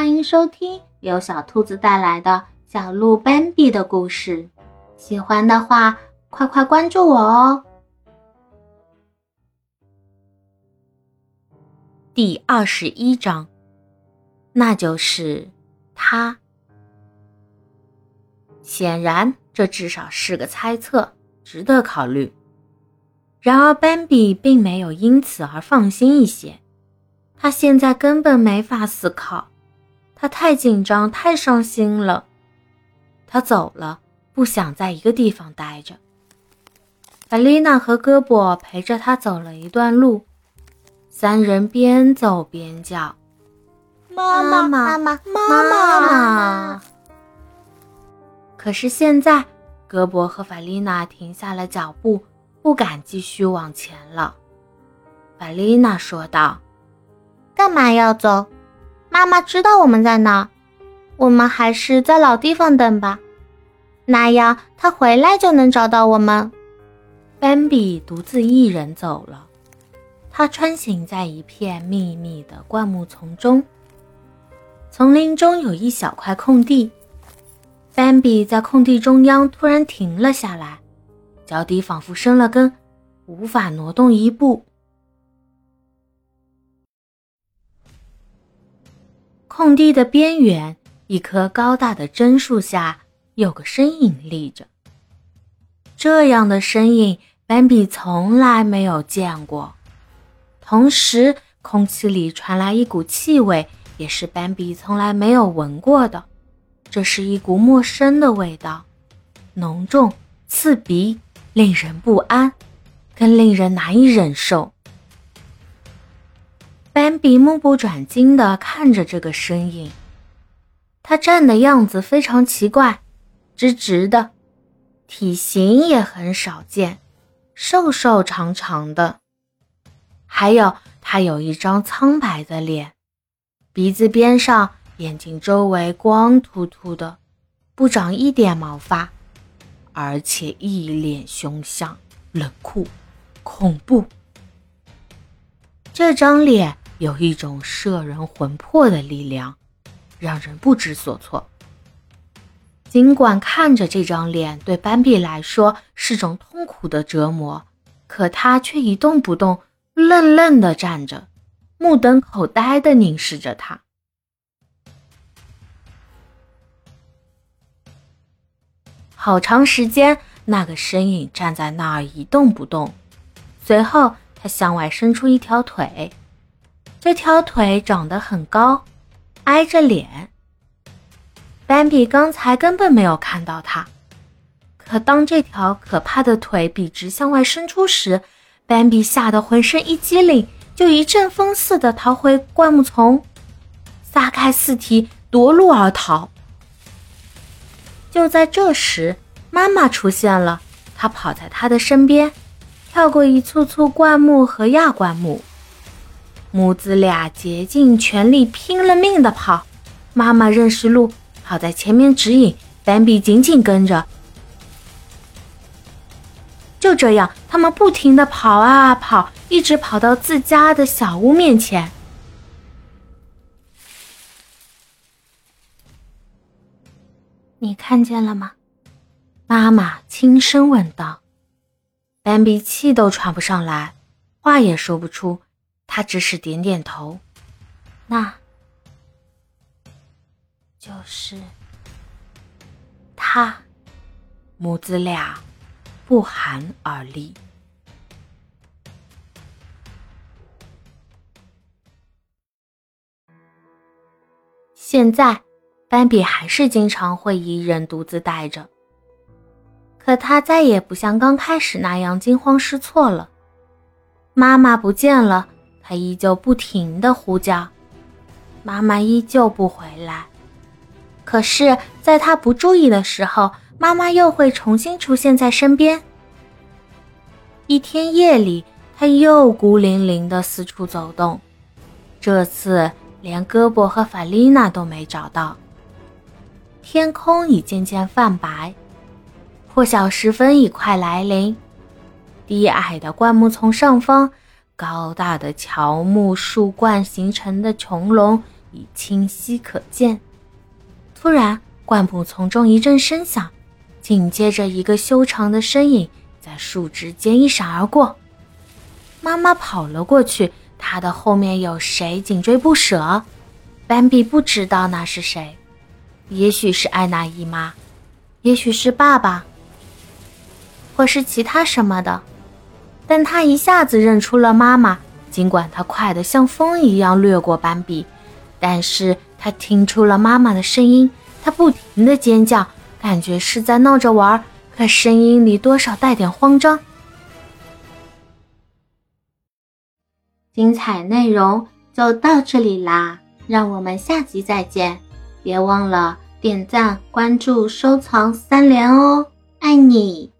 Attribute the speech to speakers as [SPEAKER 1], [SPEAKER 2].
[SPEAKER 1] 欢迎收听由小兔子带来的小鹿斑比的故事。喜欢的话，快快关注我哦！
[SPEAKER 2] 第二十一章，那就是他。显然，这至少是个猜测，值得考虑。然而，斑比并没有因此而放心一些。他现在根本没法思考，他太紧张，太伤心了。他走了，不想在一个地方待着。法丽娜和戈博陪着他走了一段路，三人边走边叫：“
[SPEAKER 1] 妈妈，妈妈，妈妈！”
[SPEAKER 2] 可是现在，戈博和法丽娜停下了脚步，不敢继续往前了。法丽娜说道。
[SPEAKER 1] 干嘛要走？妈妈知道我们在哪，我们还是在老地方等吧，那样她回来就能找到我们。
[SPEAKER 2] 斑比独自一人走了，他穿行在一片密密的灌木丛中。丛林中有一小块空地，斑比在空地中央突然停了下来，脚底仿佛生了根，无法挪动一步。空地的边缘，一棵高大的榛树下，有个身影立着。这样的身影，斑比从来没有见过。同时，空气里传来一股气味，也是斑比从来没有闻过的。这是一股陌生的味道，浓重、刺鼻，令人不安，更令人难以忍受。斑比目不转睛地看着这个身影，他站的样子非常奇怪，直直的，体型也很少见，瘦瘦长长的。还有，他有一张苍白的脸，鼻子边上、眼睛周围光秃秃的，不长一点毛发，而且一脸凶相、冷酷、恐怖。这张脸。有一种摄人魂魄的力量，让人不知所措。尽管看着这张脸对斑比来说是种痛苦的折磨，可他却一动不动，愣愣地站着，目瞪口呆地凝视着他。好长时间，那个身影站在那儿一动不动。随后，他向外伸出一条腿。这条腿长得很高，挨着脸。斑比刚才根本没有看到它，可当这条可怕的腿笔直向外伸出时，斑比吓得浑身一激灵，就一阵风似的逃回灌木丛，撒开四蹄夺路而逃。就在这时，妈妈出现了，她跑在他的身边，跳过一簇簇灌木和亚灌木。母子俩竭尽全力，拼了命的跑。妈妈认识路，跑在前面指引，斑比紧紧跟着。就这样，他们不停的跑啊跑，一直跑到自家的小屋面前。你看见了吗？妈妈轻声问道。斑比气都喘不上来，话也说不出。他只是点点头，那就是他。母子俩不寒而栗。现在，斑比还是经常会一人独自待着，可他再也不像刚开始那样惊慌失措了。妈妈不见了。他依旧不停的呼叫，妈妈依旧不回来。可是，在他不注意的时候，妈妈又会重新出现在身边。一天夜里，他又孤零零的四处走动，这次连胳膊和法丽娜都没找到。天空已渐渐泛白，破晓时分已快来临。低矮的灌木丛上方。高大的乔木树冠形成的穹隆
[SPEAKER 3] 已清晰可见。突然，灌木丛中一阵声响，紧接着一个修长的身影在树枝间一闪而过。妈妈跑了过去，她的后面有谁紧追不舍。斑比不知道那是谁，也许是艾娜姨妈，也许是爸爸，
[SPEAKER 2] 或是其他什么的。但他一下子认出了妈妈，尽管他快得像风一样掠过斑比，但是他听出了妈妈的声音。他不停地尖叫，感觉是在闹着玩，可声音里多少带点慌张。精彩内容就到这里啦，让我们下集再见！别忘了点赞、关注、收藏三连哦，爱你！